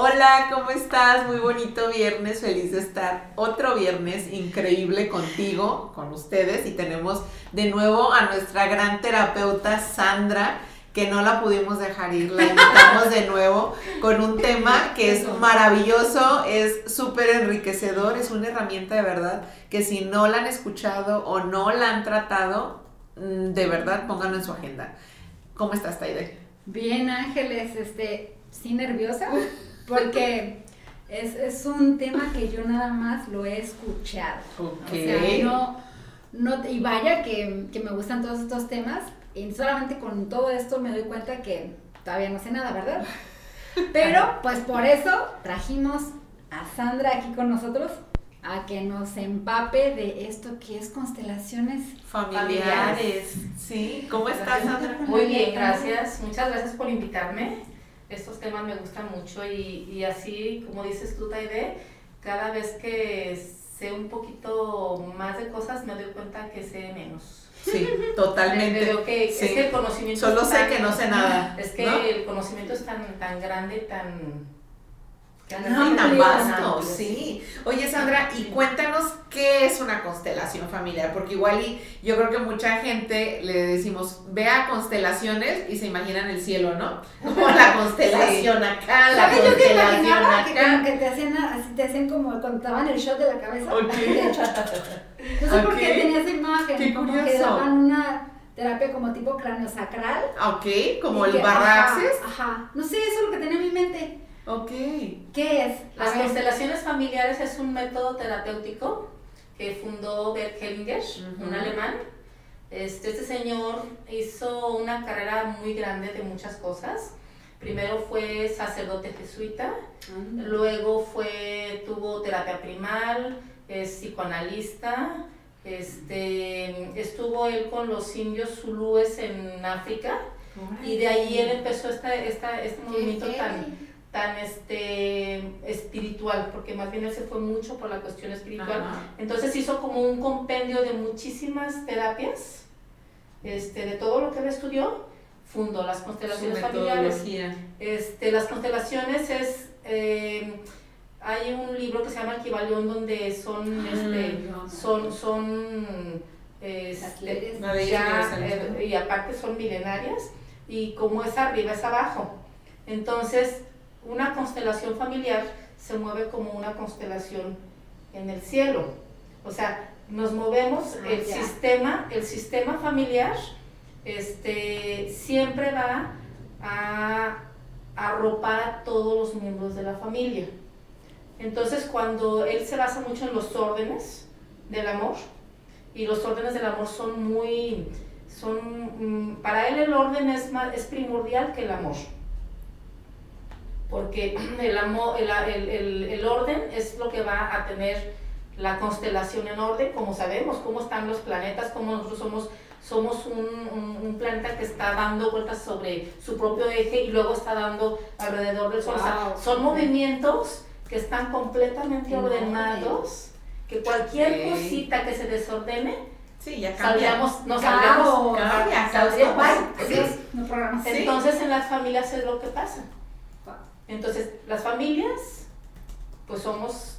Hola, ¿cómo estás? Muy bonito viernes, feliz de estar otro viernes increíble contigo, con ustedes y tenemos de nuevo a nuestra gran terapeuta Sandra que no la pudimos dejar ir, la invitamos de nuevo con un tema que es maravilloso, es súper enriquecedor, es una herramienta de verdad que si no la han escuchado o no la han tratado, mm, de verdad pónganlo en su agenda. ¿Cómo estás, Taide? Bien, Ángeles, este, sí nerviosa, porque es, un tema que yo nada más lo he escuchado. Ok. O sea, no, no, y vaya que, que me gustan todos estos temas, y solamente con todo esto me doy cuenta que todavía no sé nada, ¿verdad? Pero pues por eso trajimos a Sandra aquí con nosotros a que nos empape de esto que es constelaciones familiares. Sí, ¿cómo estás, Sandra? Muy bien, gracias. Muchas gracias por invitarme. Estos temas me gustan mucho y, y así, como dices tú, Taide, cada vez que sé un poquito más de cosas me doy cuenta que sé menos. Sí, totalmente. que, Es que el conocimiento Solo sé que no sé nada. Es que el conocimiento es tan, tan grande, tan no, tan vasto, sí. Oye, Sandra, y cuéntanos qué es una constelación familiar, porque igual y yo creo que mucha gente le decimos, vea constelaciones y se imaginan el cielo, ¿no? Como la constelación acá, la constelación acá. Que, te hacían así, te hacen como contaban el shot de la cabeza. Okay. no sé por qué tenía esa imagen, qué como que daban una terapia como tipo cráneo sacral. Ok, como el barraxes. Ajá, no sé, eso es lo que tenía en mi mente. Ok. ¿Qué es? Las constelaciones familiares es un método terapéutico que fundó Bert Hellinger, un alemán. Este, este señor hizo una carrera muy grande de muchas cosas. Primero fue sacerdote jesuita, luego fue, tuvo terapia primal, es psicoanalista, este, estuvo él con los indios zulúes en África y de ahí él empezó esta, esta, este movimiento tan tan este espiritual, porque más bien él se fue mucho por la cuestión espiritual. Entonces hizo como un compendio de muchísimas terapias, este, de todo lo que él estudió, fundó las constelaciones familiares. Este, las constelaciones es eh, hay un libro que se llama Equivalión donde son ah, este, son son este, eh, y aparte son milenarias y como es arriba es abajo. Entonces, una constelación familiar se mueve como una constelación en el cielo. O sea, nos movemos, ah, el sistema, el sistema familiar este, siempre va a arropar a todos los miembros de la familia. Entonces, cuando él se basa mucho en los órdenes del amor, y los órdenes del amor son muy, son, mm, para él el orden es, más, es primordial que el amor porque el, amor, el, el, el, orden es lo que va a tener la constelación en orden, como sabemos, cómo están los planetas, cómo nosotros somos, somos un, un, planeta que está dando vueltas sobre su propio eje y luego está dando alrededor del Sol. son movimientos que están completamente ordenados, que cualquier cosita que se desordene, Sí, ya cambiamos, nos salgamos, Entonces en las familias es lo que pasa. Entonces, las familias, pues somos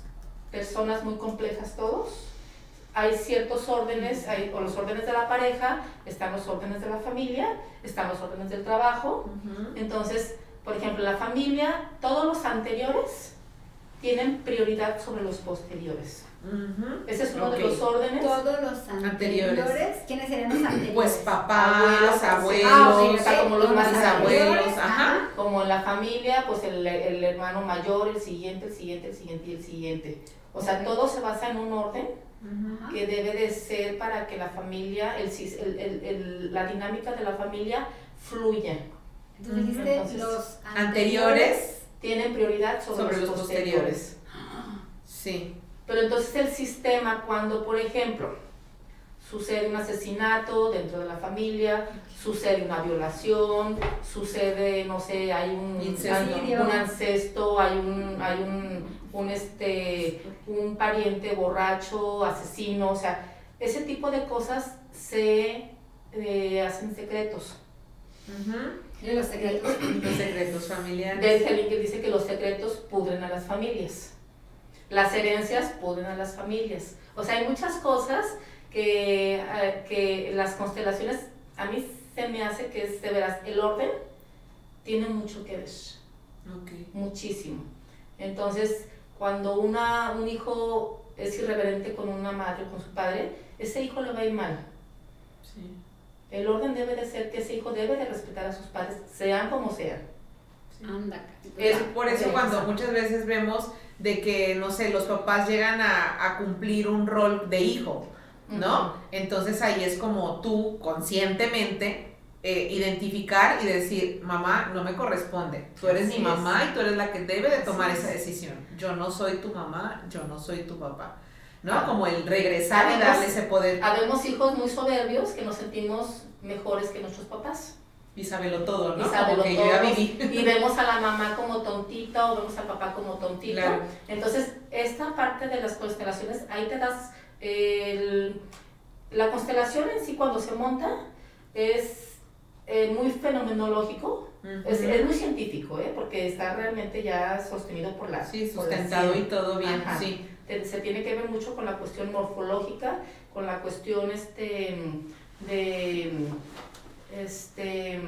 personas muy complejas todos. Hay ciertos órdenes, hay, o los órdenes de la pareja, están los órdenes de la familia, están los órdenes del trabajo. Entonces, por ejemplo, la familia, todos los anteriores tienen prioridad sobre los posteriores. Ese es uno de los órdenes. Todos los anteriores. ¿Quiénes serían los anteriores? Pues papás, abuelos, abuelos ah, como los más abuelos, ajá. Como en la familia, pues el, el, hermano mayor, el siguiente, el siguiente, el siguiente y el siguiente. O sea, todo se basa en un orden que debe de ser para que la familia, el, el, el, la dinámica de la familia fluya. Entonces dijiste los anteriores, tienen prioridad sobre, los, posteriores. Sí. Pero entonces el sistema, cuando por ejemplo sucede un asesinato dentro de la familia, sucede una violación, sucede, no sé, hay un, un ancesto, hay un, hay un, un, este, un pariente borracho, asesino, o sea, ese tipo de cosas se eh, hacen secretos. Y los secretos. Los secretos familiares. Beth Hellinger dice que los secretos pudren a las familias. Las herencias pudren a las familias. O sea, hay muchas cosas que, eh, que las constelaciones, a mí se me hace que es de veras, el orden tiene mucho que ver. Ok. Muchísimo. Entonces, cuando una, un hijo es irreverente con una madre o con su padre, ese hijo le va a ir mal. Sí. El orden debe de ser que ese hijo debe de respetar a sus padres, sean como sean. Anda. Es por eso cuando muchas veces vemos de que, no sé, los papás llegan a, a cumplir un rol de hijo, ¿no? Entonces ahí es como tú conscientemente eh, identificar y decir, mamá, no me corresponde, tú eres Así mi es. mamá y tú eres la que debe de tomar Así esa es. decisión. Yo no soy tu mamá, yo no soy tu papá, ¿no? Ah. Como el regresar y darle ese poder Habemos hijos muy soberbios que nos sentimos mejores que nuestros papás. Y sábelo todo, ¿no? Y sábelo como que yo ya viví. y vemos a la mamá como tontita o vemos al papá como tontito. Claro. Entonces, esta parte de las constelaciones, ahí te das el- la constelación en sí cuando se monta es eh, muy fenomenológico, es, muy científico, ¿eh? porque está realmente ya sostenido por la Sí, sustentado y todo bien, Ajá. sí. Se tiene que ver mucho con la cuestión morfológica, con la cuestión este de este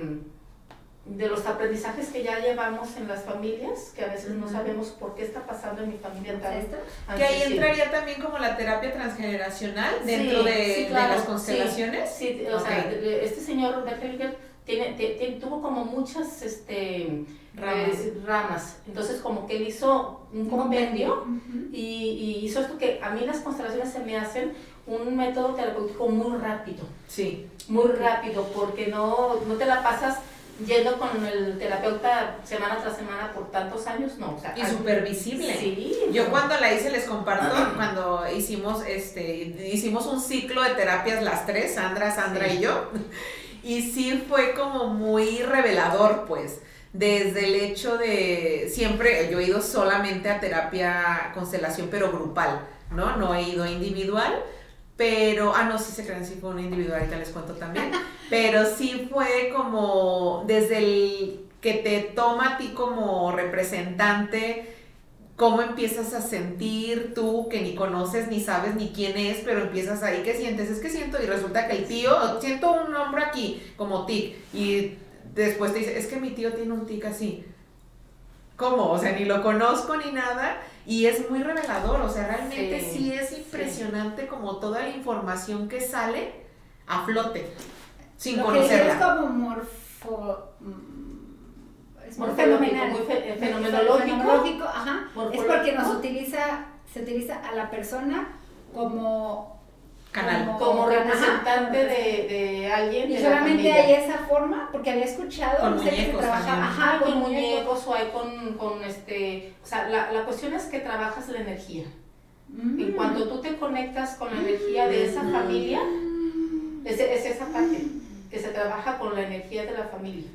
de los aprendizajes que ya llevamos en las familias, que a veces no sabemos por qué está pasando en mi familia tal. Que ahí Sí. entraría también como la terapia transgeneracional Sí, dentro de, sí, de las constelaciones. Sí, o sea, este señor Berkeley tiene, te- tuvo como muchas este, Ramas. eh, ramas. Entonces, como que él hizo un compendio y, y hizo esto que a mí las constelaciones se me hacen un método terapéutico muy rápido, Sí, muy rápido, porque no, no te la pasas yendo con el terapeuta semana tras semana por tantos años, no. O sea, y al- súper visible. Sí. Yo cuando la hice les comparto, cuando hicimos este, hicimos un ciclo de terapias las tres, Sandra, Sandra Sí. y yo, y sí fue como muy revelador, pues, desde el hecho de, siempre, yo he ido solamente a terapia constelación, pero grupal, ¿no? No he ido individual, pero, ah, no, sí se crean, sí fue una individual, ahorita les cuento también, pero sí fue como desde el que te toma a ti como representante, cómo empiezas a sentir tú que ni conoces ni sabes ni quién es, pero empiezas ahí, ¿qué sientes? Es que siento y resulta que el tío, siento un hombro aquí como tic y después te dice, es que mi tío tiene un tic así. ¿Cómo? O sea, ni lo conozco ni nada y es muy revelador, o sea, realmente sí, Sí, es impresionante como toda la información que sale a flote sin Lo que dices es conocerla. como morfo... mm, Es muy fenomenal. fe- fenomenológico. Fenomenológico, ajá. Es porque nos utiliza, se utiliza a la persona como... Canal. como representante de, de alguien Y de solamente hay esa forma, porque había escuchado, Con no sé, que se muñecos trabajaba, también. ajá, Hay con muñecos o hay con, con este, o sea, la, la cuestión es que trabajas la energía. Mm. En cuanto tú te conectas con la energía de esa familia, es, es esa parte, que se trabaja con la energía de la familia.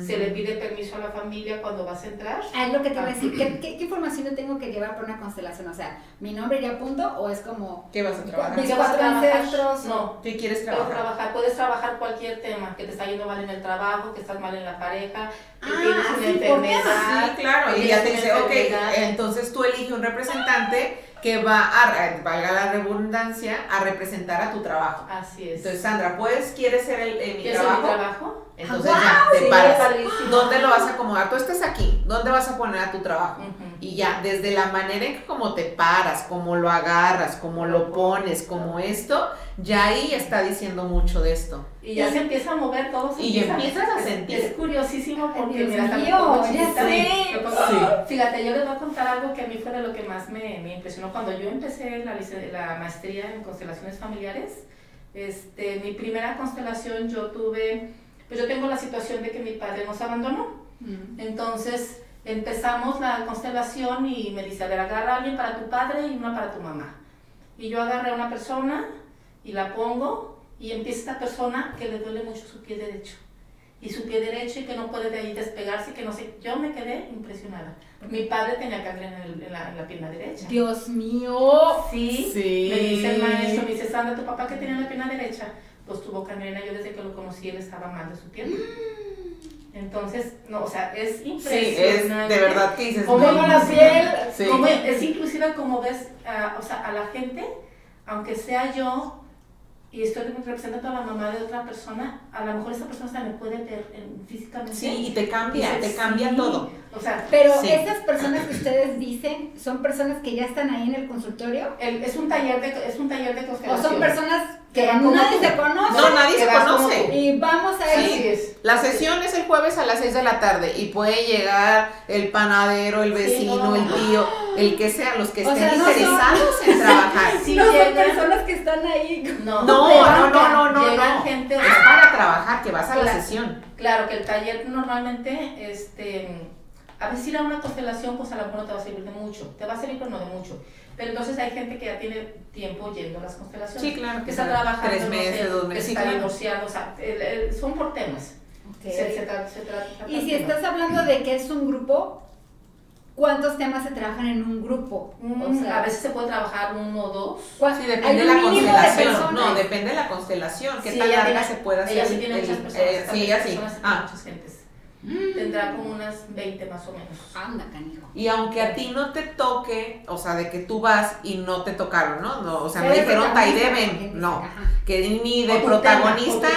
Se le pide permiso a la familia cuando vas a entrar. Ah, es lo que te iba a decir. ¿Qué, qué, qué información yo tengo que llevar para una constelación? O sea, ¿mi nombre ya punto o es como ¿Qué vas a trabajar? mis ¿Qué vas a cuatro trabajar? ancestros? No, ¿Qué quieres Puedes trabajar? trabajar, puedes trabajar cualquier tema, que te está yendo mal en el trabajo, que estás mal en la pareja, que Ah, tienes una por enfermedad. Sí, claro, y ya te dice, ok, entonces tú eliges un representante que va a, valga la redundancia, a representar a tu trabajo. Así es. Entonces, Sandra, ¿puedes, quieres ser el, eh, mi ¿Quieres hacer mi trabajo? trabajo? Entonces Ah, ya, wow, te sí, paras. ¿Dónde lo vas a acomodar? Tú estás aquí, ¿dónde vas a poner a tu trabajo? Y ya, desde la manera en que como te paras, como lo agarras, como lo pones, como esto, ya ahí está diciendo mucho de esto. Y ya se empieza a mover todo. se Y empieza- empiezas a sentir. Es curiosísimo porque, mira, mío, ya sé. Sí. Fíjate, yo les voy a contar algo que a mí fue de lo que más me, me impresionó. Cuando yo empecé la, la maestría en constelaciones familiares, este, mi primera constelación yo tuve, pues yo tengo la situación de que mi padre nos abandonó. Mm. Entonces empezamos la constelación y me dice, a ver, agarra a alguien para tu padre y una para tu mamá. Y yo agarré a una persona y la pongo y empieza esta persona que le duele mucho su pie derecho. Y su pie derecho y que no puede de ahí despegarse, y que no sé. Yo me quedé impresionada. Mi padre tenía cáncer en, el- en la, en la pierna derecha. Dios mío. Sí, Sí. me dice el maestro, me dice, Sandra, ¿tu papá que tenía en la pierna derecha? Pues tuvo cangrena, yo desde que lo conocí él estaba mal de su pierna. Entonces, no, o sea, es Sí, impresionante. es de verdad que dices. Como no, la piel, Sí. como- es inclusive como ves, ah, o sea, a la gente, aunque sea yo y estoy representando a la mamá de otra persona, a lo mejor esa persona hasta me puede ver en- físicamente. Sí, y te cambia, Dices, te cambia sí. todo. O sea, Pero Sí. esas personas que ustedes dicen son personas que ya están ahí en el consultorio el- es un taller de es un taller de o son personas que nadie se conoce No, nadie se conoce. y vamos a Así ir. es. La sesión es el jueves a las 6 de la tarde y puede llegar el panadero, el Sí, vecino, no. el tío, el que sea, los que O estén sea, no son- interesados en trabajar. Sí, no son llegan- personas que están ahí. No, No, no, no, no, no, Llegan no. gente, Es para trabajar, que vas a la Claro. sesión. Claro que el taller normalmente, este, a veces ir a una constelación, pues a lo mejor no te va a servir de mucho. Te va a servir, pero no de mucho. Pero entonces hay gente que ya tiene tiempo yendo a las constelaciones. Sí, claro. Que está trabajando, Tres no meses, sé, dos que meses. está divorciado, o sea, el- el- son por temas. Ok. Se, se se Y si estás hablando de que es un grupo, ¿cuántos temas se trabajan en un grupo? temas. O Mm, sea, a veces se puede trabajar uno o dos. ¿cuál- Sí, depende de la de constelación. no, depende de la constelación. ¿Qué Sí, tan larga tiene- se puede hacer? Ella sí tiene el- muchas personas. eh, estas sí, ella sí. personas tienen Ah, muchas gentes. Mm. Tendrá como unas 20 más o menos. Anda, canijo. Y aunque a ti no te toque, o sea, de que tú vas y no te tocaron, ¿no? no o sea, no dijeron Taideben, no. Que ni de protagonista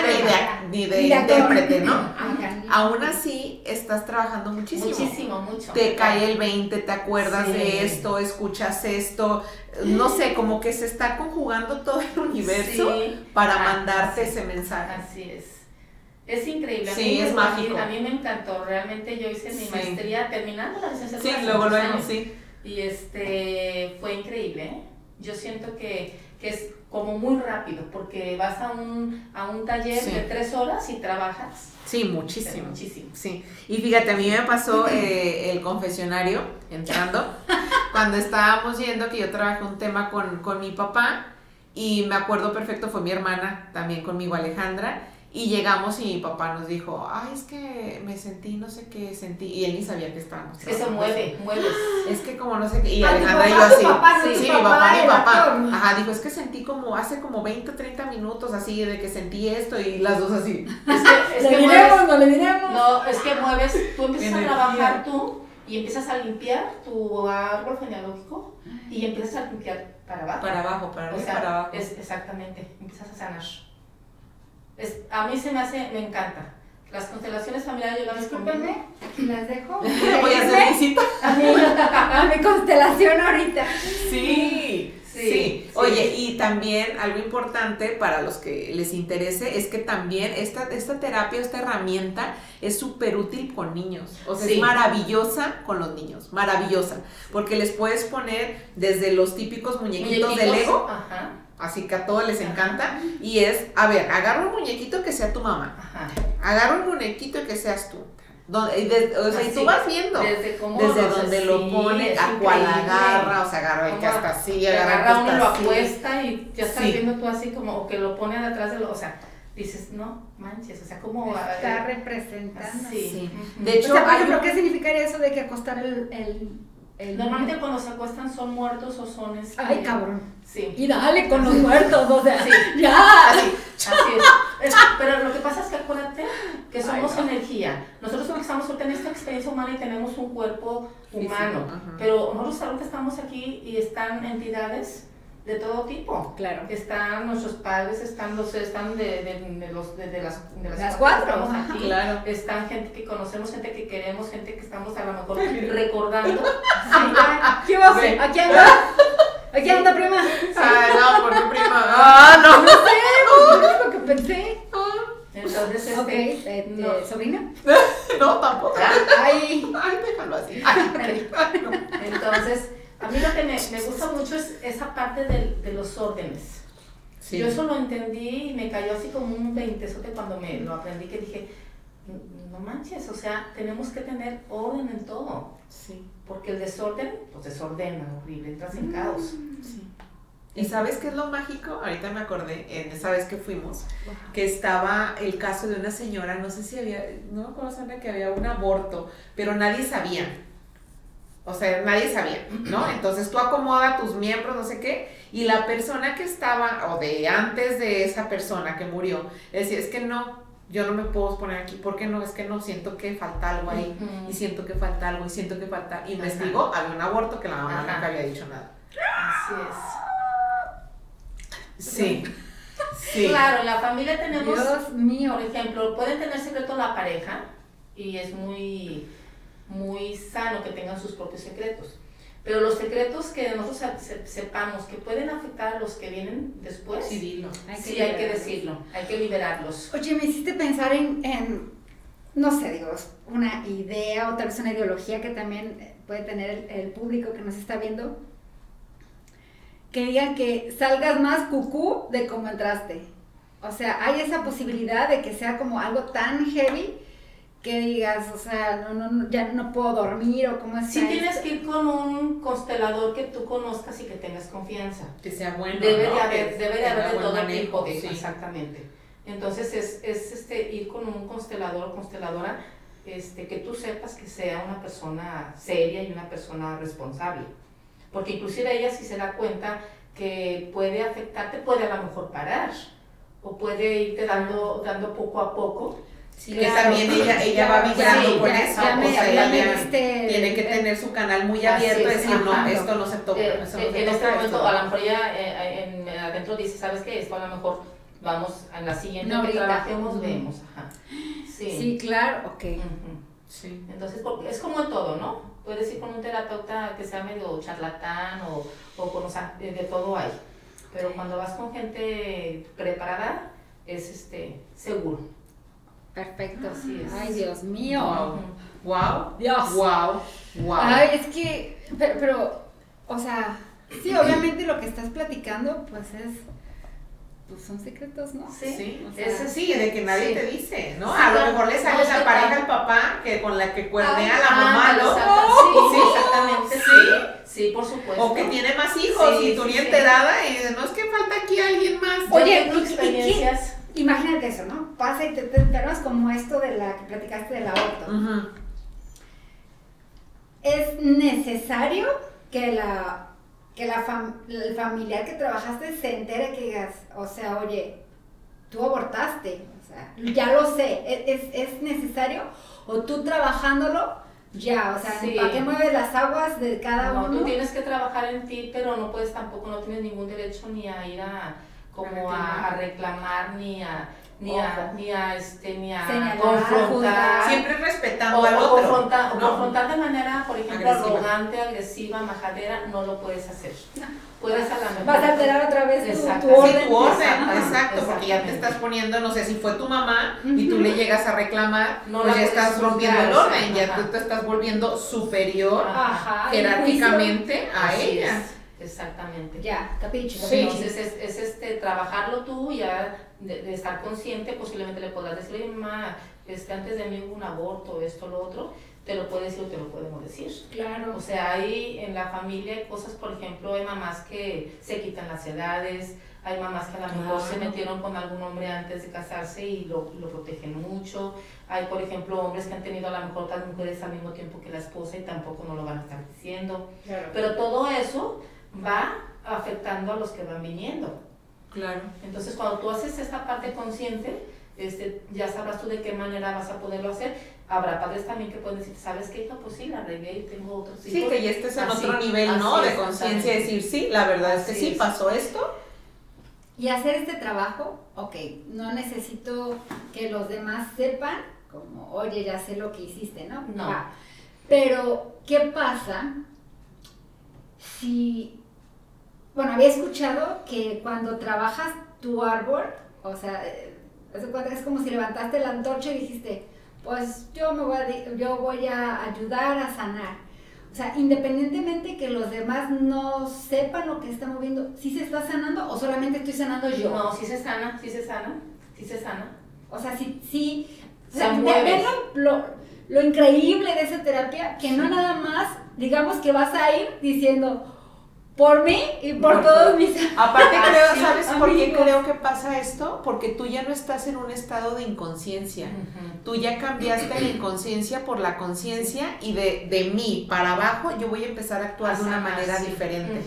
ni de, ni de intérprete, ¿no? Aún así, estás trabajando muchísimo. Muchísimo, mucho. Te cae el 20, te acuerdas Sí. de esto, escuchas esto, no sé, como que se está conjugando todo el universo Sí. para Ah, mandarte sí. ese mensaje. Así es. Es increíble. A Sí, mí, es me- mágico. A mí, me encantó. Realmente yo hice mi Sí. maestría terminando la licenciatura. Sí, luego, luego, sí. Y este fue increíble. ¿eh? Yo siento que, que es como muy rápido porque vas a un, a un taller Sí. de tres horas y trabajas. Sí, muchísimo. Muchísimo. Sí, y fíjate, a mí me pasó eh, el confesionario entrando, cuando estábamos yendo, que yo trabajé un tema con, con mi papá, y me acuerdo perfecto, fue mi hermana también conmigo, Alejandra, y llegamos y mi papá nos dijo, ay, es que me sentí, no sé qué sentí, y él ni sabía que estábamos. Es que se mueve, mueves. Es que como no sé qué, y Ah, Alejandra y yo papá, así. papá, no sí, tu mi papá, papá, mi papá. actor. Ajá, dijo, es que sentí como hace como 20 o 30 minutos así de que sentí esto y las dos así. Es que, es ¿Le que diremos, mueves. no le diremos? No, es que mueves, tú empiezas a trabajar tú y empiezas a limpiar tu árbol genealógico y empiezas a limpiar para abajo. Para abajo, para O sea, para abajo. es exactamente, empiezas a sanar. Es, a mí se me hace, me encanta. Las constelaciones familiares yo las Discúlpenme, aquí las dejo. Voy a hacer visita. a mi, a mi constelación ahorita. Sí, sí, Sí, sí. Oye, y también algo importante para los que les interese es que también esta, esta terapia, esta herramienta es súper útil con niños. O sea, Sí. es maravillosa con los niños, maravillosa. Porque les puedes poner desde los típicos muñequitos, de Lego, Ajá, así que a todos les encanta. Y es, a ver, agarra un muñequito que sea tu mamá, agarra un muñequito que seas tú. Donde- de- o sea, y tú vas viendo. Desde, cómo Desde los- donde sí, lo pone, a cuál agarra, o sea, agarra el que hasta así, agarra agarra uno, lo apuesta y ya estás Sí. viendo tú así como, o que lo pone detrás de lo, o sea, dices, no manches, o sea, como... Está eh, representando. Sí. Ujú. De O hecho, sea, por ejemplo, ¿qué significaría eso de que acostar el... el, el Normalmente cuando se acuestan son muertos o son... este, Ay, cabrón. Sí. Y dale con los muertos, o sea, Sí. ya. Así, así es. Es- Pero lo que pasa es que acuérdate que somos Ay, no. energía. Nosotros estamos en esta experiencia humana y tenemos un cuerpo humano. Pero nosotros ahorita estamos aquí y están entidades de todo tipo. Claro. Están nuestros padres, están los están de, de, de los de, de las de las, Las cuatro estamos aquí. Claro. Están gente que conocemos, gente que queremos, gente que estamos a lo mejor recordando. ¿Qué va a hacer? ¿Aquí anda? ¿Aquí anda, prima? Ay, no, porque prima. Ah, no. No sé, es lo que pensé. Entonces, este, eh, no. eh, ¿sobrina? No, tampoco. Ay, Ay, déjalo así. Ay, no. Entonces, a mí lo que me, me gusta mucho es esa parte del- de, los órdenes. Sí. Yo eso lo entendí y me cayó así como un veintesote cuando me lo aprendí que dije, no manches, o sea, tenemos que tener orden en todo, Sí, porque el desorden, pues desordena, horrible, entras en caos. sí. ¿Y sabes qué es lo mágico? Ahorita me acordé, en esa vez que fuimos, que estaba el caso de una señora, no sé si había, no me acuerdo Sandra, que había un aborto, pero nadie sabía. O sea, nadie sabía, ¿no? Entonces tú acomoda tus miembros, no sé qué, y la persona que estaba, o de antes de esa persona que murió, decía, es que no, yo no me puedo poner aquí, porque no? Es que no, siento que falta algo ahí, y siento que falta algo, y siento que falta. Investigó, había un aborto que la mamá Ajá. nunca había dicho nada. Así es. Sí, sí. Claro, en la familia tenemos, Dios mío. por ejemplo, pueden tener secreto la pareja y es muy, muy sano que tengan sus propios secretos. Pero los secretos que nosotros se- se- sepamos que pueden afectar a los que vienen después, Sí, dilo. Hay que sí hay que decirlo, hay que liberarlos. Oye, me hiciste pensar en, en, no sé, digo, una idea o tal vez una ideología que también puede tener el, el público que nos está viendo. Que digan que salgas más cucú de cómo entraste. O sea, hay esa posibilidad de que sea como algo tan heavy que digas, o sea, no, no, no, ya no puedo dormir o cómo está Sí tienes esto. que ir con un constelador que tú conozcas y que tengas confianza. Que sea bueno. debe de ¿no? haber, Que debe de haber de todo manejo, tipo de, sí. exactamente. Entonces es, es este ir con un constelador o consteladora este, que tú sepas que sea una persona seria y una persona responsable. Porque inclusive ella si se da cuenta que puede afectarte, puede a lo mejor parar o puede irte dando, dando poco a poco. Sí, Claro. que también ella, ella va Ya, vibrando sí, con ya, eso. ya o sea, ella tiene que tener su canal muy abierto, es, decir, no, ajá. esto no se toca, Eh, no eh, se en este momento, esto a lo mejor ya eh, en, adentro dice, ¿sabes qué? Esto a lo mejor vamos a la siguiente No, que trabajemos, vemos. Ajá. Sí. Sí, claro, ok. Sí. Entonces, porque es como en todo, ¿no? Puedes ir con un terapeuta que sea medio charlatán o, o con, o sea, de, de todo hay. Pero cuando vas con gente preparada, es este seguro. Perfecto. Así es. Ay, Dios mío. Wow. Wow. Dios. Wow. Wow. Ay, es que, pero, pero, o sea, sí, obviamente lo que estás platicando, pues es, pues son secretos, ¿no? Sí. Sí, o sea, es así, de que nadie sí. te dice, ¿no? Sí, a lo mejor le sale no, esa sí, pareja al papá que con la que cuernea Ay, la mamá, Ah, ¿no? exacta- sí, sí, exactamente, sí. Sí, por supuesto. O que tiene más hijos Sí, y tú sí, ni sí. enterada y dices, no es que falta aquí alguien más. Oye, ¿y- y qué? experiencias. Imagínate eso, ¿no? Pasa y te, te enfermas como esto de la que platicaste del aborto. Ujú. ¿Es necesario que la que la fam- el familiar que trabajaste se entere que digas, o sea, oye, tú abortaste, o sea, ya lo sé, ¿e-, ¿es, es necesario? ¿O tú trabajándolo, ya, o sea, Sí. ¿para qué mueves las aguas de cada No, uno? tú tienes que trabajar en ti, pero no puedes tampoco, no tienes ningún derecho ni a ir a como a, a reclamar ni a ni a, ni a este ni a Señalar, confrontar. Siempre o, respetando o al otro. confrontar, o ¿no? confrontar de manera, por ejemplo, Agresiva. arrogante, agresiva, majadera, no lo puedes hacer. Puedes a la mejor. Vas a alterar otra vez tu, tu orden. Sí, tu orden, Exacto, exacto, porque ya te estás poniendo, no sé, si fue tu mamá y tú le llegas a reclamar, No pues ya estás rompiendo el orden, exacto, ya ajá. tú te estás volviendo superior Ajá, jerárquicamente a ella. es, exactamente. Ya, capiche, Sí. Entonces es, es, este, trabajarlo tú ya de, de estar consciente, posiblemente le podrás decir, oye mamá, este, antes de mí hubo un aborto, esto, lo otro, te lo puede decir o te lo podemos decir. Claro. O sea, hay en la familia hay cosas, por ejemplo, hay mamás que se quitan las edades, hay mamás que a lo mejor se metieron con algún hombre antes de casarse y lo, lo protegen mucho. Hay, por ejemplo, hombres que han tenido a lo mejor otras mujeres al mismo tiempo que la esposa y tampoco no lo van a estar diciendo. claro. Pero todo eso va afectando a los que van viniendo. Claro. Entonces, cuando tú haces esta parte consciente, este, ya sabrás tú de qué manera vas a poderlo hacer. Habrá padres también que pueden decir, ¿sabes qué, hija? Pues sí, la regué y tengo otros hijos. Sí, que ya estés en Así, otro nivel, ¿no? De conciencia, decir, sí, la verdad es que sí, es. pasó esto. Y hacer este trabajo, ok, no necesito que los demás sepan, como, oye, ya sé lo que hiciste, ¿no? No. Va. Pero, ¿qué pasa si, bueno, había escuchado que cuando trabajas tu árbol, o sea, es como si levantaste la antorcha y dijiste, pues yo me voy a, yo voy a ayudar a sanar. O sea, independientemente que los demás no sepan lo que está moviendo, ¿sí se está sanando o solamente estoy sanando yo? No, sí se sana, sí se sana, sí se sana. O sea, sí, sí. O Se sea, lo, lo- lo increíble de esa terapia, que no nada más, digamos que vas a ir diciendo, por mí y por, todos todo. mis Aparte creo, ¿sabes por qué creo que pasa esto? Porque tú ya no estás en un estado de inconsciencia. Tú ya cambiaste la inconsciencia por la conciencia y de, de mí para abajo yo voy a empezar a actuar de una Sanar, manera sí. diferente.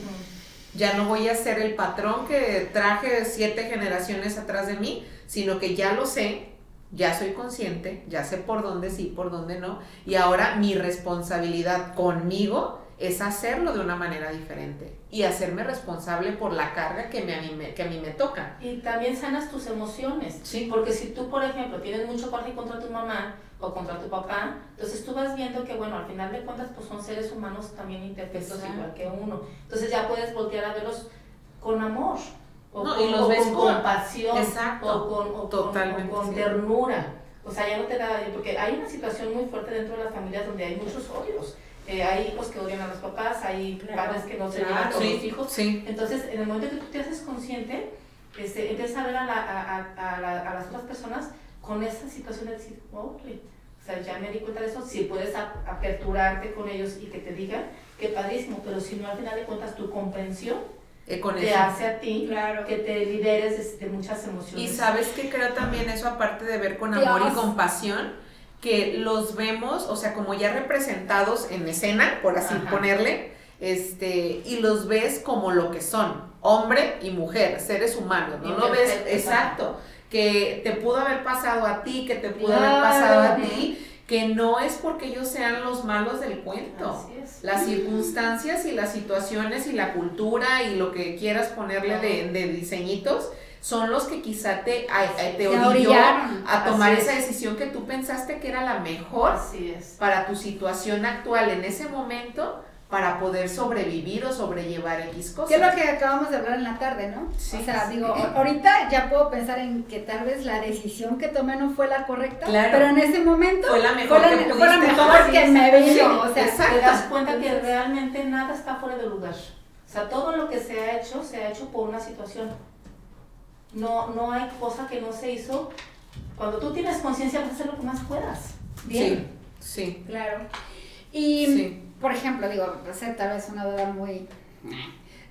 Ya no voy a ser el patrón que traje siete generaciones atrás de mí, sino que ya lo sé, ya soy consciente, ya sé por dónde sí, por dónde no, y ahora mi responsabilidad conmigo es hacerlo de una manera diferente y hacerme responsable por la carga que, me, a, mí me, que a mí me toca. Y también sanas tus emociones. Sí. Porque si tú, por ejemplo, tienes mucho coraje contra tu mamá o contra tu papá, entonces tú vas viendo que, bueno, al final de cuentas, pues son seres humanos también imperfectos Exacto. igual que uno. Entonces ya puedes voltear a verlos con amor. O No, con, y los o ves con con- compasión. Exacto. O con, o con- Totalmente, o con ternura. O sea, ya no te da... Porque hay una situación muy fuerte dentro de las familias donde hay muchos odios. Eh, hay hijos que odian a los papás, hay Claro, padres que no se llevan con Sí, los hijos. sí. Entonces, en el momento que tú te haces consciente, este, empiezas a ver a, la- a, a- a la- a las otras personas con esa situación de decir, oh, o sea, ya me di cuenta de eso, si puedes a- aperturarte con ellos y que te digan, qué padrísimo, pero si no, al final de cuentas, tu comprensión Eh, con te eso. hace a ti Claro. que te liberes de, de muchas emociones. Y sabes que creo también eso, aparte de ver con amor y compasión, que los vemos, o sea, como ya representados en escena, por así Ajá. ponerle, este, y los ves como lo que son, hombre y mujer, seres humanos, no lo ves, exacto, que te pudo haber pasado a ti, que te pudo haber pasado a ti, que no es porque ellos sean los malos del cuento. Así es. Las circunstancias y las situaciones y la cultura y lo que quieras ponerle de, de diseñitos son los que quizá te, a- a- te orillaron. a tomar es. esa decisión que tú pensaste que era la mejor Así es. para tu situación actual en ese momento para poder sobrevivir o sobrellevar X cosas. Que es lo que acabamos de hablar en la tarde, ¿no? Sí, o sea, sí. digo, ahorita ya puedo pensar en que tal vez la decisión que tomé no fue la correcta, Claro. pero en ese momento Fue la mejor fue la, que fue la mejor que me vino, o sea, Exacto. te das cuenta que realmente nada está fuera de lugar. O sea, todo lo que se ha hecho, se ha hecho por una situación. No, no hay cosa que no se hizo. Cuando tú tienes conciencia, vas a hacer lo que más puedas. Bien. Sí, sí. Claro. Y, Sí. por ejemplo, digo, tal vez una duda muy...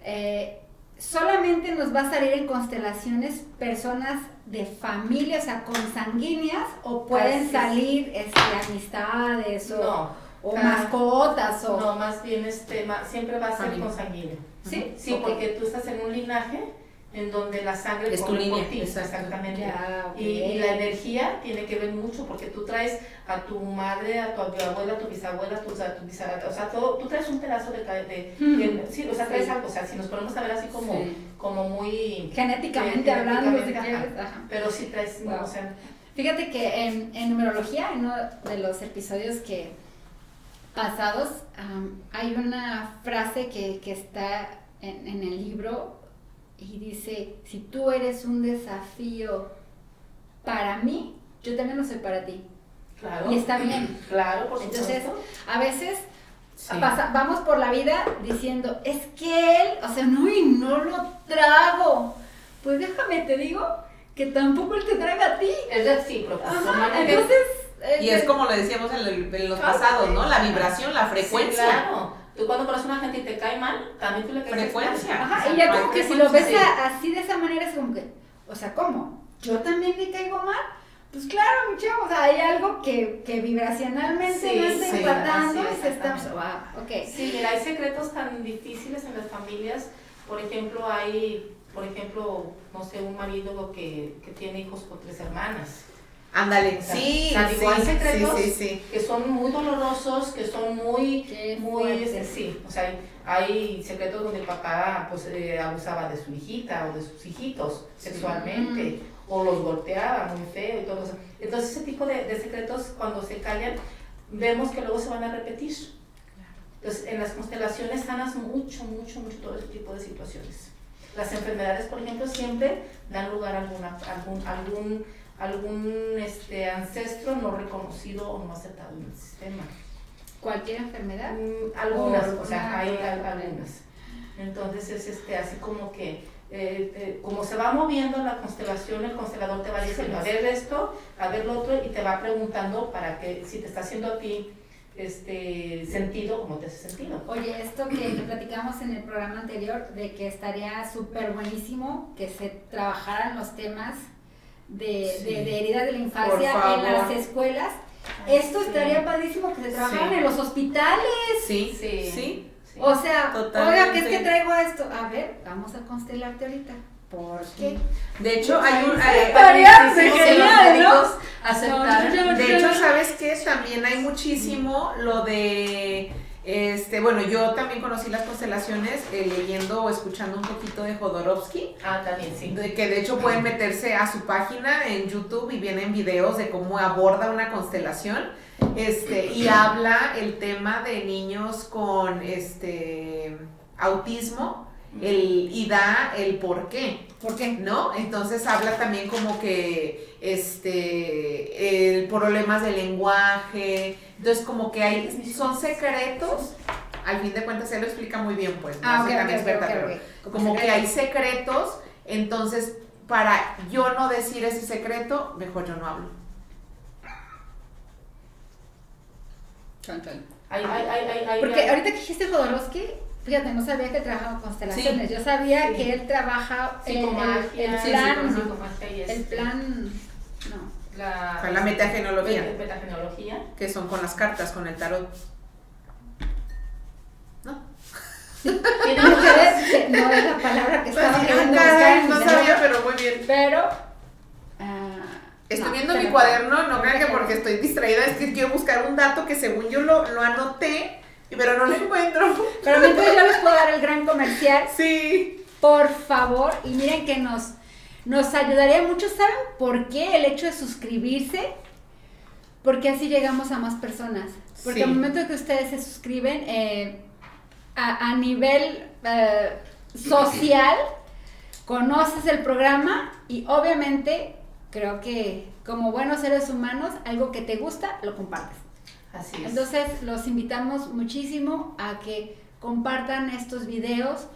eh, solamente nos va a salir en constelaciones personas de familia, o sea, consanguíneas, o pueden Así es. salir este, amistades o, No. o Ah, mascotas o... No, más bien este, ma- siempre va a ser consanguíneo. Sí, sí, porque tú estás en un linaje en donde la sangre Es tu corre por línea, ti, exacto. exactamente. Ya. Y, y la energía tiene que ver mucho porque tú traes a tu madre, a tu abuela, a tu bisabuela, a tu, a tu bisabuela, o sea, todo, tú traes un pedazo de, de, Mm. de- sí, o sea, traes Sí. algo, o sea, si nos ponemos a ver así como, Sí. como muy, Genéticamente Eh, hablando, si genéticamente, ajá. quieres. ajá. pero sí traes, Wow. o sea, Fíjate que en, en numerología, en uno de los episodios que pasados, am, hay una frase que, que está en, en el libro y dice, si tú eres un desafío para mí, yo también lo soy para ti. claro. Y está bien. Claro, por Entonces, a veces Sí. pasa- vamos por la vida diciendo, es que él, o sea, no, y no lo trago. Pues déjame te digo que tampoco él te traga a ti. Es recíproco. Entonces... Y eh, es como lo decíamos en, el- en los Claro. pasados, ¿no? La vibración, la frecuencia. Sí, claro. Tú cuando conoces a una gente y te cae mal, también tú le caes Frecuencia. Ajá, y ya como que si lo ves Sí. a- así de esa manera es como que, o sea, ¿cómo? ¿Yo también le caigo mal? Pues claro, mi chavo, o sea, hay algo que, que vibracionalmente Sí, no está sí, empatando y se está... Wow, ok. Sí, mira, hay secretos tan difíciles en las familias. Por ejemplo, hay, por ejemplo, no sé, un marido que, que tiene hijos con tres hermanas. Ándale, sí, o sea, hay sí, secretos sí, sí. que son muy dolorosos, que son muy, Qué muy, este, sí, o sea, hay, hay secretos donde el papá, pues, eh, abusaba de su hijita o de sus hijitos sexualmente, o los golpeaba muy feo y todo eso. Entonces, ese tipo de, de secretos, cuando se callan, vemos que luego se van a repetir. Entonces, en las constelaciones sanas mucho, mucho, mucho todo ese tipo de situaciones. Las enfermedades, por ejemplo, siempre dan lugar a alguna, algún, algún, algún este, ancestro no reconocido o no aceptado en el sistema. Cualquier enfermedad. Mm, algunas, O o sea, hay alguna- al- algunas. Entonces es este, así como que, eh, eh, como se va moviendo la constelación, el constelador te va diciendo, a ver esto, a ver lo otro, y te va preguntando para que, si te está haciendo a ti este sentido, como te hace sentido. Oye, esto que, que platicamos en el programa anterior, de que estaría súper buenísimo que se trabajaran los temas de, Sí. de, de heridas de la infancia en las escuelas. Ay, Esto sí. estaría padrísimo que se trabajaran Sí. en los hospitales. Sí, Sí. sí. Sí. O sea, Totalmente. oiga, ¿qué es que traigo esto? A ver, vamos a constelarte ahorita. ¿Por qué? De hecho, hay un... Hay- que genial, los ¿no? médicos Aceptar. De hecho, ¿sabes qué? También hay muchísimo lo de este, bueno, yo también conocí las constelaciones eh, leyendo o escuchando un poquito de Jodorowsky. Ah, también, sí. De que de hecho pueden meterse a su página en YouTube y vienen videos de cómo aborda una constelación. Este, y habla el tema de niños con este autismo el, y da el por qué. ¿Por qué? ¿No? Entonces habla también como que este el problemas de lenguaje, entonces, como que hay, son secretos, al fin de cuentas él lo explica muy bien, pues, no ah, soy tan experta, pero como que hay secretos, entonces, para yo no decir ese secreto, mejor yo no hablo. Porque ahorita que dijiste Jodorowsky, fíjate, no sabía que trabajaba con constelaciones. Yo sabía que él trabaja el, el, el, plan, el plan, no, la, con la metagenología. Metagenología. Que son con las cartas, con el tarot. ¿No? no es la palabra que estaba buscar. No sabía, pero muy bien. Pero. Uh, estoy viendo mi cuaderno, no crean que porque estoy distraída, es que quiero buscar un dato que según yo lo, lo anoté, pero no lo encuentro. Pero mientras yo les puedo dar el gran comercial. Sí. Por favor, y miren que nos nos ayudaría mucho, ¿saben por qué? El hecho de suscribirse, porque así llegamos a más personas. Porque al momento que ustedes se suscriben, eh, a, nivel eh, social, conoces el programa y obviamente creo que como buenos seres humanos, algo que te gusta, lo compartes. Así es. Entonces, los invitamos muchísimo a que compartan estos videos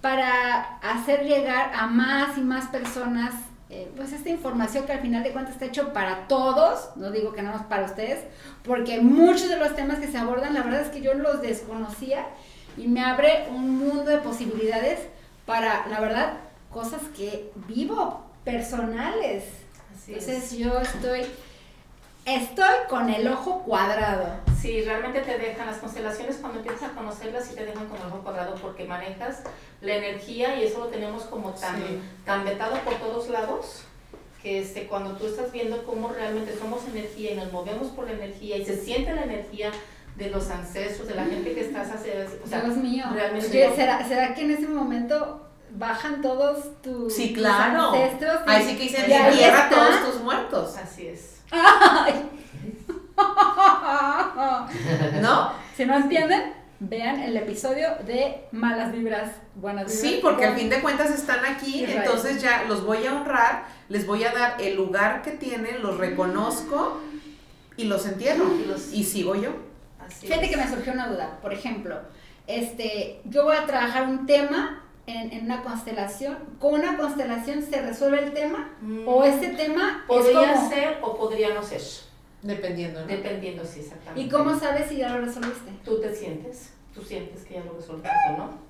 para hacer llegar a más y más personas eh, pues esta información que al final de cuentas está hecho para todos, no digo que no es para ustedes, porque muchos de los temas que se abordan, la verdad es que yo los desconocía y me abre un mundo de posibilidades para, la verdad, cosas que vivo, personales. Entonces yo estoy Estoy con el ojo cuadrado. Sí, realmente te dejan las constelaciones cuando empiezas a conocerlas y te dejan con el ojo cuadrado porque manejas la energía y eso lo tenemos como tan, tan vetado por todos lados que este, cuando tú estás viendo cómo realmente somos energía y nos movemos por la energía y se siente la energía de los ancestros, de la gente que estás haciendo. O sea, Dios mío. Realmente ¿será, ¿Será que en ese momento bajan todos tus, sí, claro. ancestros? Ahí sí que dicen, tierra todos tus muertos. Así es. ¿No? Si no entienden, vean el episodio de Malas Vibras, Buenas Vibras. Sí, porque al fin de cuentas están aquí, entonces ya los voy a honrar, les voy a dar el lugar que tienen, los reconozco y los entierro. Y, sigo yo. Fíjate que me surgió una duda. Por ejemplo, este, yo voy a trabajar un tema en, una constelación, ¿con una constelación se resuelve el tema? ¿O mm. ese tema podría ser o podría no ser? Dependiendo, ¿no? Dependiendo, sí, exactamente. ¿Y cómo sabes si ya lo resolviste? Tú te sientes, tú sientes que ya lo resolviste o no.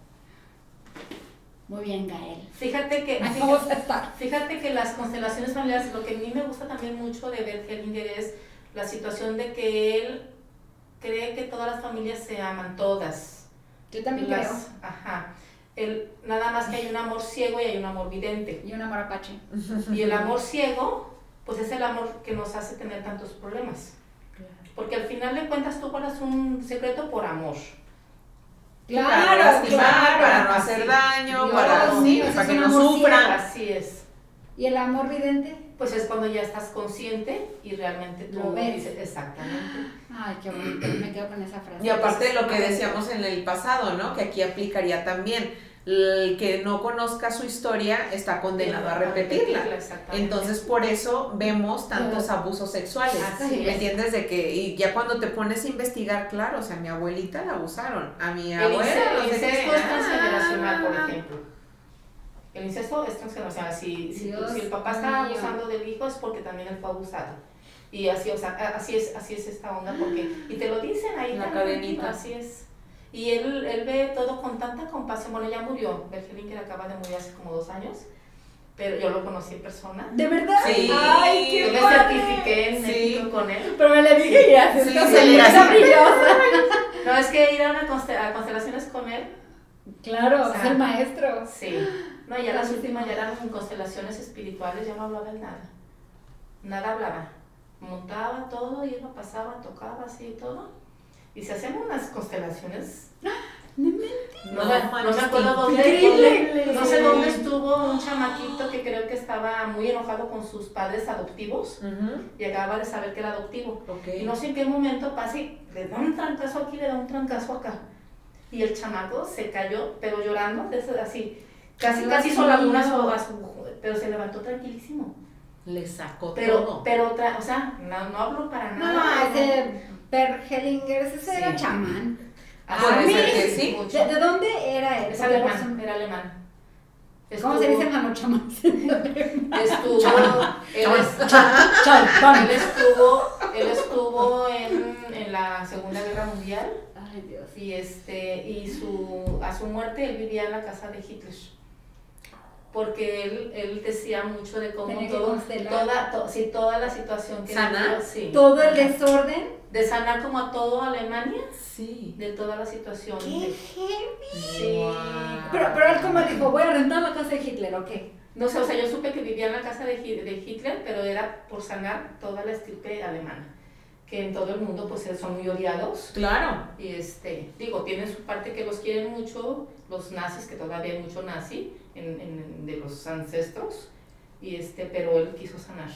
Muy bien, Gael. Fíjate que, fíjate, fíjate, que las constelaciones familiares, lo que a mí me gusta también mucho de Bert Hellinger es la situación de que él cree que todas las familias se aman, todas. Yo también creo. Ajá el, nada más que hay un amor ciego y hay un amor vidente. Y un amor apache. Y el amor ciego, pues es el amor que nos hace tener tantos problemas. Porque al final de cuentas tú guardas un secreto por amor. Claro, para lastimar, para no hacer daño, para, para que no sufra. Así es. ¿Y el amor vidente? Pues es cuando ya estás consciente y realmente tú lo ves. exactamente. Ay, qué bonito, me quedo con esa frase. Y aparte de lo que decíamos en el pasado, ¿no? Que aquí aplicaría también el que no conozca su historia está condenado a repetirla. Entonces, por eso vemos tantos abusos sexuales. ¿Me entiendes? De que, y ya cuando te pones a investigar, claro, o sea, a mi abuelita la abusaron, a mi abuela. El incesto es transgeneracional, por ejemplo. El incesto es transgeneracional. Si, si, si el papá está abusando del hijo es porque también él fue abusado. Y así, o sea, así es, así es esta onda, porque, y te lo dicen ahí. La cadenita. Así es. Y él, él ve todo con tanta compasión. Bueno, ya murió. que acaba de morir hace como dos años. Pero yo lo conocí en persona. ¿De verdad? Sí. Ay, qué Yo me certifiqué en México con él. Pero me le dije, ya, sí, sí, brillosa. No, es que ir a, una a constelaciones con él. Claro, es el maestro. Sí. No, ya las últimas ya eran constelaciones espirituales, ya no hablaba de nada. Nada hablaba. montaba todo, iba, pasaba, tocaba así y todo. Y se hacían unas constelaciones. No No, No, me- no manches, me acuerdo dónde, no sé dónde estuvo un chamaquito que creo que estaba muy enojado con sus padres adoptivos y acababa de saber que era adoptivo. Y no sé en qué momento pasa y le da un trancazo aquí, le da un trancazo acá. Y el chamaco se cayó, pero llorando, de eso- así, casi, casi hizo lagunas mío. a su, pero se levantó tranquilísimo. Le sacó Pero, todo. pero, tra- o sea, no, no hablo para No, nada. ese Per Hellinger, ese Sí. era chamán. Ah, Puede sí, ser que sí. mucho. ¿De, de dónde era él? Es alemán, era alemán. ¿Cómo se Estuvo- dice mano chamán? Estuvo, Chamán. él, es- Chamán. él estuvo, él estuvo en, en la Segunda Guerra Mundial Ay, Dios. y este y su a su muerte él vivía en la casa de Hitler. Porque él, él decía mucho de cómo todo, toda, to- sí, toda la situación que ¿Sanar? vivió, sí. Todo el desorden. de sanar como a todo Alemania Sí. de toda la situación. ¡Qué de- heavy! sí. Wow. Pero, pero él como dijo, voy a rentar la casa de Hitler, ¿o qué? No sé, o sea, yo supe que vivía en la casa de, Hi- de Hitler, pero era por sanar toda la estirpe alemana, que en todo el mundo pues son muy odiados. Claro. Y este, digo, tienen su parte que los quieren mucho, los nazis, que todavía hay mucho nazi en, en- de los ancestros, y este, pero él quiso sanar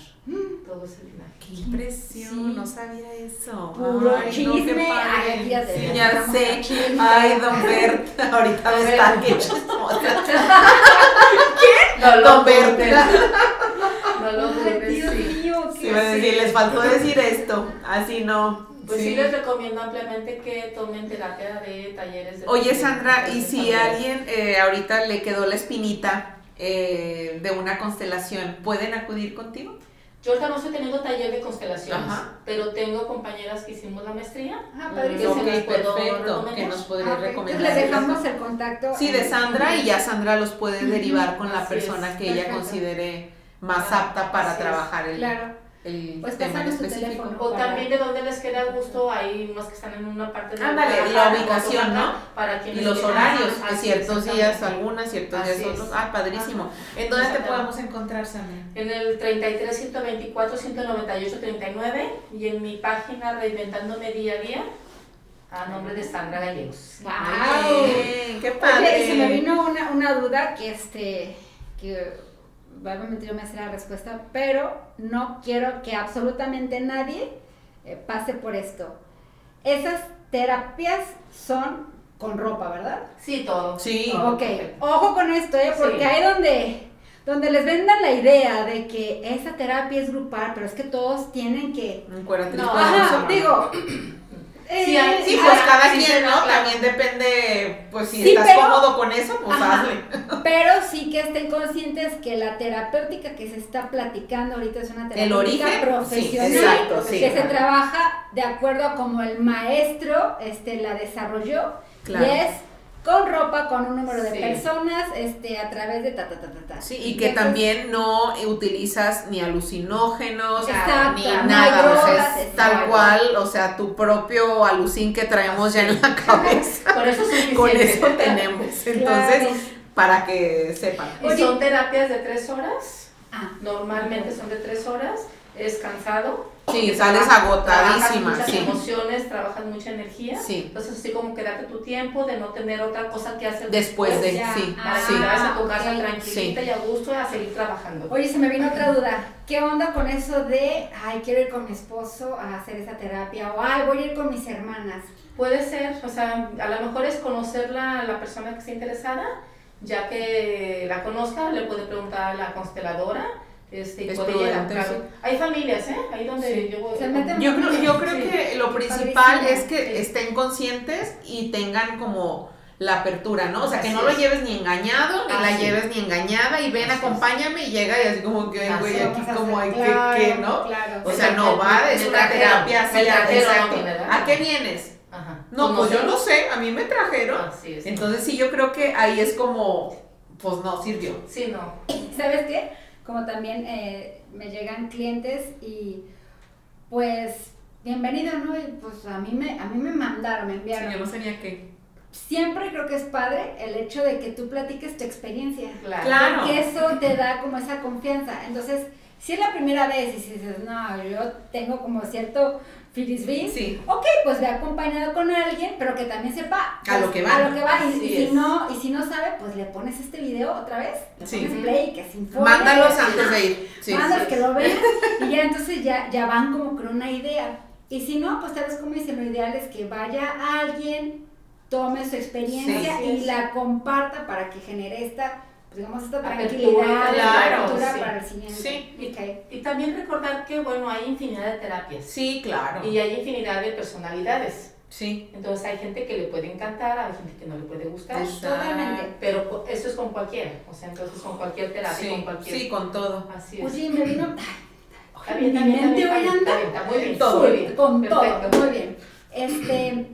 todo ese linaje. Qué impresión, Sí. no sabía eso. Puro Ay, no, qué chisme. padre. Ay, fíjate, Sí, ya ya sé. chisme. Ay, don Bert, ahorita me está que chismosa. No Don Bert. No lo Ay, dudes, Dios sí. mío, Sí, qué decir, les faltó decir esto, así no. Pues sí. Sí. les recomiendo ampliamente que tomen terapia de talleres de Oye Sandra, y si familias. alguien eh, ahorita le quedó la espinita eh, de una constelación, ¿pueden acudir contigo? Yo ahorita no estoy teniendo taller de constelaciones, Ajá. pero tengo compañeras que hicimos la maestría. Ah, Que padrísimo. se puedo perfecto, recomendar. que nos Ah, podría ok. recomendar. Entonces les dejamos el contacto. Sí, de Sandra y ya Sandra los puede derivar con la Así persona es, que ella considere más Ah, apta para es. trabajar el, Claro. El Pues en tu específico. teléfono. O Para- también de donde les queda gusto, hay unos que están en una parte de la ubicación, ¿no? Para quienes Y los horarios, que ciertos días algunas, ciertos Así días otros. Ah, padrísimo. Ajá. ¿En dónde te podemos encontrar, Sandra? En el 33 124 198 39 y en mi página Reinventándome Día a Día a nombre de Sandra Gallegos. ¡Wow! Qué padre. Oye, y se me vino una, una duda que este, que probablemente yo me sé la respuesta, pero no quiero que absolutamente nadie eh, pase por esto. Esas terapias son con ropa, ¿verdad? Sí, todo. Sí. Ok, ojo con esto, ¿eh? porque Sí. hay donde, donde les vendan la idea de que esa terapia es grupal, pero es que todos tienen que... Un No, Ajá, digo... Sí, eh, Sí, Ah, pues cada sí, quien, ¿no? claro. También depende, pues si Sí, estás pero- cómodo con eso, pues Ajá. hazle. Pero sí que estén conscientes que la terapéutica que se está platicando ahorita es una terapéutica origen, profesional exacto, sí. que se trabaja de acuerdo a como el maestro este, la desarrolló Claro. y es con ropa, con un número de Sí. personas, este, a través de ta ta ta ta ta. Sí, y que Entonces, también no utilizas ni alucinógenos, Exacto, ni nada, o sea, drogas, es tal cual, o sea, tu propio alucín que traemos ya en la cabeza, Con eso es suficiente. con eso tenemos. Entonces, Claro. para que sepan. Y Oye. son terapias de tres horas. Ah, Normalmente son de tres horas. Es cansado. Sí, sales trabajas- agotadísima, trabajas sí. muchas emociones, trabajas mucha energía. Sí. Entonces, así como que date tu tiempo de no tener otra cosa que hacer Después de, ya. sí, Ah, Para sí. que vayas a tu casa ok. tranquilita Sí. y a gusto a seguir trabajando. Oye, se me vino otra duda. ¿Qué onda con eso de, ay, quiero ir con mi esposo a hacer esa terapia? O, ay, voy a ir con mis hermanas. Puede ser, o sea, a lo mejor es conocer la, la persona que esté interesada, ya que la conozca, le puede preguntar a la consteladora. Este, Es prudente, sí. Hay familias, ¿eh? Ahí donde Sí. yo voy. Se meten Yo creo, yo creo Sí. que lo principal es que Sí. estén conscientes y tengan como la apertura, ¿no? O sea, que Así no lo es. lleves ni engañado, ni la lleves ni engañada, y ven, Así es. acompáñame, y llega y así como que, güey, aquí como hay que, que, ¿no? Claro. O sea, no, va, es una terapia así, exacto. ¿A qué vienes? Ajá. No, pues yo no sé, a mí me trajeron. Así es. Entonces sí, yo creo que ahí es como, pues no, sirvió. Sí, no. ¿Sabes qué? Como también eh, me llegan clientes y pues bienvenido, ¿no? Y pues a mí me, a mí me mandaron, me enviaron. ni a qué. siempre creo que es padre el hecho de que tú platiques tu experiencia. Claro. Claro. Porque eso te da como esa confianza. Entonces, si es la primera vez y si dices, no, yo tengo como cierto filisbin, Sí. ok, pues ve acompañado con alguien, pero que también sepa A lo pues, que va. A lo que va. Y, si no, y si no sabe, pues le pones este video otra vez, le Sí. pones play, que se informe. Mándalos antes de ir. Sí. Mandas sí. que lo vean y ya entonces ya, ya van como con una idea. Y si no, pues tal vez como dicen, lo ideal es que vaya alguien, tome su experiencia y la comparta para que genere esta, pues, digamos, esta tranquilidad, claro, apertura sí. para el siguiente. Sí. Y también recordar que, bueno, hay infinidad de terapias Sí, claro. y hay infinidad de personalidades. Sí. Entonces hay gente que le puede encantar, hay gente que no le puede gustar. Totalmente. Pero eso es con cualquiera, o sea, entonces con cualquier terapia, Sí, con cualquier... sí, con todo. Así es. Oye, me vino... Está bien, mi mente hoy anda muy bien, Todo. muy bien. con Perfecto. todo, muy bien. Este,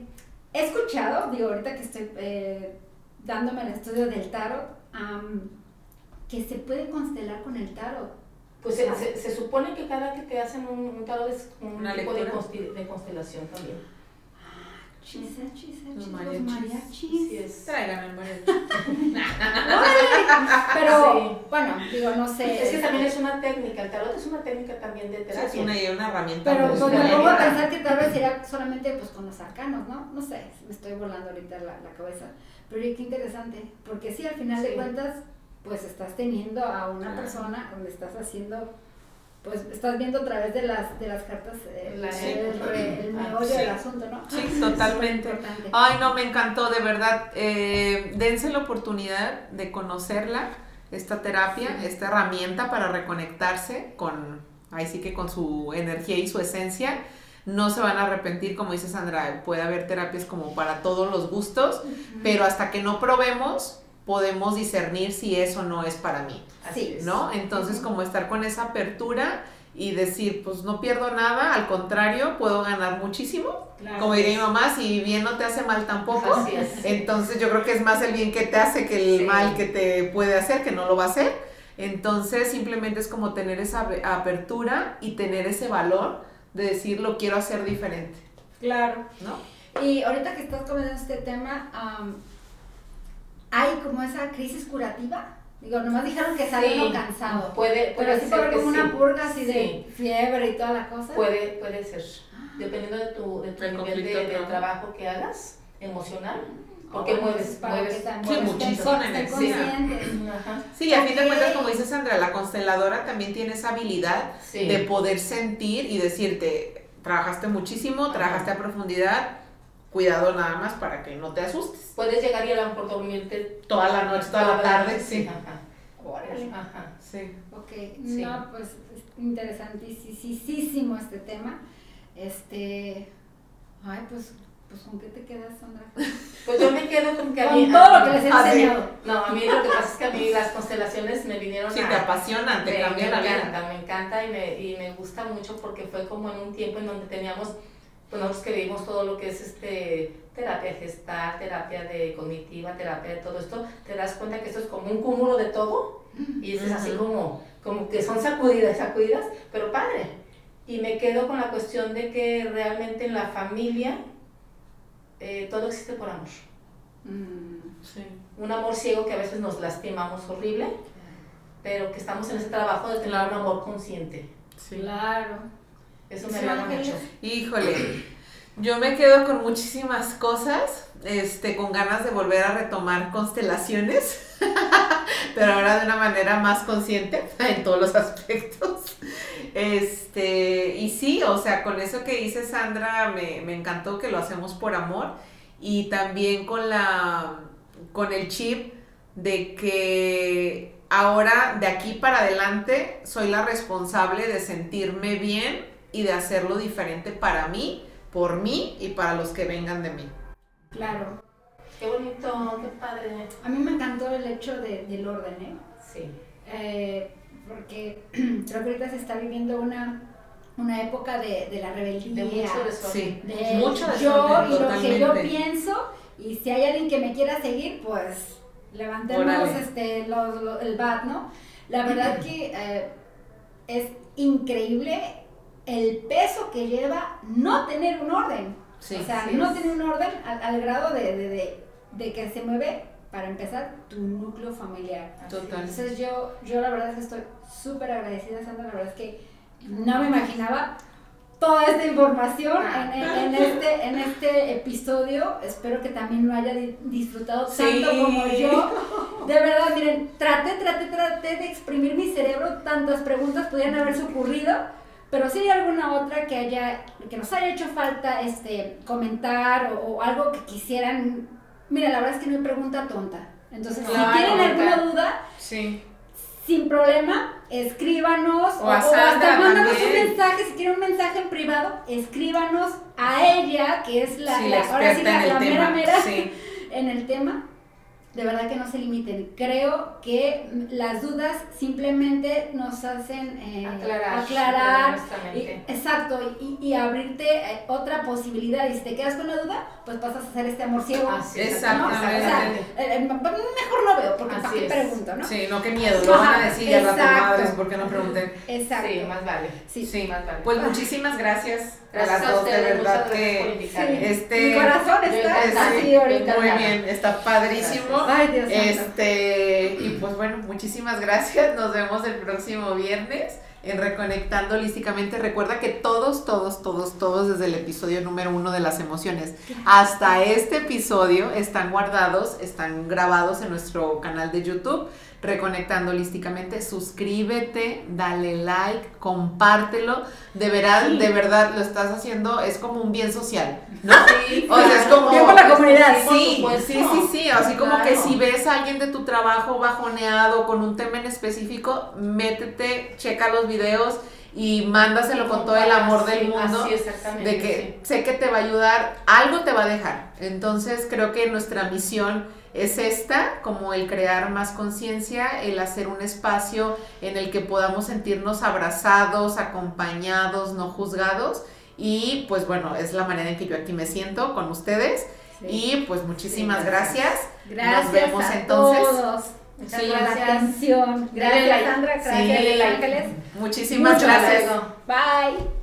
he escuchado, digo, ahorita que estoy eh, dándome el estudio del tarot, am, que se puede constelar con el tarot. Pues se, se, se supone que cada que te hacen un, un tarot es un Una tipo de, constelación también. Chisa, chisa, Los chisa, los mariachis. es. Traigan el mariachi. Pero, Sí. bueno, digo, no sé. Es que también es una técnica, el tarot es una técnica también de Es terapia. una, una herramienta. Pero pues, me una pongo a pensar que tal vez sería solamente pues con los arcanos, ¿no? No sé, me estoy volando ahorita la, la cabeza. Pero qué interesante, porque sí, al final de Sí. cuentas, pues estás teniendo a una Claro. persona donde estás haciendo, pues estás viendo a través de las, de las cartas eh, La- el, re- el Ah, meollo sí. del asunto, ¿no? Sí, totalmente. Ay, no, me encantó, de verdad. Eh, dense la oportunidad de conocerla, esta terapia, Sí. esta herramienta para reconectarse con, ahí sí que con su energía y su esencia. No se van a arrepentir, como dice Sandra, puede haber terapias como para todos los gustos, pero hasta que no probemos, podemos discernir si eso no es para mí. Así Sí. es. ¿no? Entonces, como estar con esa apertura y decir, pues no pierdo nada, al contrario, puedo ganar muchísimo. Claro. Como diría mi mamá, si bien no te hace mal tampoco. Así es. Entonces, yo creo que es más el bien que te hace que el Sí. mal que te puede hacer, que no lo va a hacer. Entonces, simplemente es como tener esa apertura y tener ese valor de decir, lo quiero hacer diferente, Claro. ¿no? Y ahorita que estás comentando este tema, am, ¿hay como esa crisis curativa? Digo, nomás dijeron que sale Sí. cansado. Puede, puede Pero sí ser como sí. una purga así de Sí. fiebre y toda la cosa. Puede, puede ser. Dependiendo de tu, de tu El nivel de, trabajo que hagas, emocional. Porque Oh, mueves, mueves. estén muchísima energía. Sí, a fin de cuentas, como dice Sandra, la consteladora también tiene esa habilidad Sí. de poder sentir y decirte, trabajaste muchísimo, Ajá. trabajaste a profundidad, cuidado nada más para que no te asustes. Puedes llegar y a lo mejor dormirte Toda la noche, toda la tarde, sí. Ajá. Órale. Ajá. Sí. Ok, Sí. no, pues es interesantísimo este tema. Este, ay, pues, pues ¿con qué te quedas, Sandra? Pues yo me quedo con que a Con mí. todo lo que les he enseñado. No, a mí lo que pasa es que a mí las constelaciones me vinieron Sí, a. te apasionan, te me, cambian me la vida. encanta, me encanta y me, y me gusta mucho porque fue como en un tiempo en donde teníamos, pues nosotros que vimos todo lo que es este terapia gestal, terapia de cognitiva, terapia de todo esto, te das cuenta que esto es como un cúmulo de todo y es así como, como que son sacudidas, sacudidas, pero padre. Y me quedo con la cuestión de que realmente en la familia eh, todo existe por amor. Mm, Sí. Un amor ciego que a veces nos lastimamos horrible, pero que estamos en ese trabajo de tener Claro. un amor consciente. Sí. Claro. Eso me Sí, agrada mucho. Híjole, yo me quedo con muchísimas cosas, este, con ganas de volver a retomar constelaciones, pero ahora de una manera más consciente en todos los aspectos. Este, y sí, o sea, con eso que dice Sandra, me, me encantó que lo hacemos por amor y también con la, con el chip de que ahora de aquí para adelante soy la responsable de sentirme bien y de hacerlo diferente para mí, por mí y para los que vengan de mí. Claro. Qué bonito, qué padre. A mí me encantó el hecho de- del orden, ¿eh? Sí. Eh, porque creo que ahorita se está viviendo una, una época de, de la rebeldía. De mucho desorden. Sí, de mucho yo desorden, y lo que yo pienso y si hay alguien que me quiera seguir pues levantemos este los, el bat no la verdad que eh, es increíble el peso que lleva no tener un orden Sí, o sea sí no es. tener un orden al, al grado de, de- de de que se mueve, para empezar, tu núcleo familiar. Total. Entonces yo, yo la verdad es que estoy súper agradecida, Sandra, la verdad es que no me imaginaba toda esta información Ah. en, en- en este, en este episodio. Espero que también lo haya di- disfrutado Sí. tanto como yo. De verdad, miren, traté, traté, traté de exprimir mi cerebro, tantas preguntas pudieran haberse ocurrido. Pero si hay alguna otra que haya, que nos haya hecho falta este comentar o, o algo que quisieran. Mira, la verdad es que no hay pregunta tonta. Entonces, Claro, si tienen alguna duda, Sí. sin problema, escríbanos O a Sandra hasta mándanos un mensaje, si quieren un mensaje en privado, escríbanos a ella, que es la, Sí, la- la ahora sí la, la mera mera Sí. en el tema. De verdad que no se limiten. Creo que las dudas simplemente nos hacen eh, Aclarar, y- exacto, y, y abrirte eh, otra posibilidad. Y si te quedas con la duda, pues pasas a hacer este amor ciego. Así es, ¿no? O sea, o sea, Exactamente. eh, eh, mejor no veo, porque ¿para Así qué es. pregunto, no? Sí, no, qué miedo, lo van a decir ya rato madres, ¿por qué no pregunten? Exacto. Sí, más vale. Sí. Sí, más vale. pues muchísimas gracias, Gracias a las dos, de verdad que. Sí. este Mi corazón Yo está encantada. así ahorita. muy bien, está padrísimo. Ay, Dios santo. Este, y pues bueno, muchísimas gracias. Nos vemos el próximo viernes en Reconectando Holísticamente. Recuerda que todos, todos, todos, todos desde el episodio número uno de las emociones hasta este episodio están guardados, están grabados en nuestro canal de YouTube. Reconectando Holísticamente, suscríbete, dale like, compártelo. De verdad, Sí. de verdad lo estás haciendo, es como un bien social, ¿no? Sí, O sea, es como- Bien la comunidad. Sí, sí, sí, sí, así como que si ves a alguien de tu trabajo bajoneado con un tema en específico, métete, checa los videos y mándaselo con todo el amor del mundo. Así exactamente. De que sé que te va a ayudar, algo te va a dejar. Entonces creo que nuestra misión es esta, como el crear más conciencia, el hacer un espacio en el que podamos sentirnos abrazados, acompañados, no juzgados. Y pues bueno, es la manera en que yo aquí me siento con ustedes. Sí. Y pues muchísimas Sí, gracias. Gracias Nos vemos a entonces. todos. Muchas por la gracias. atención. Dale Gracias. Sandra. Sí. Gracias. Ángeles. Muchísimas gracias. Luego. Bye.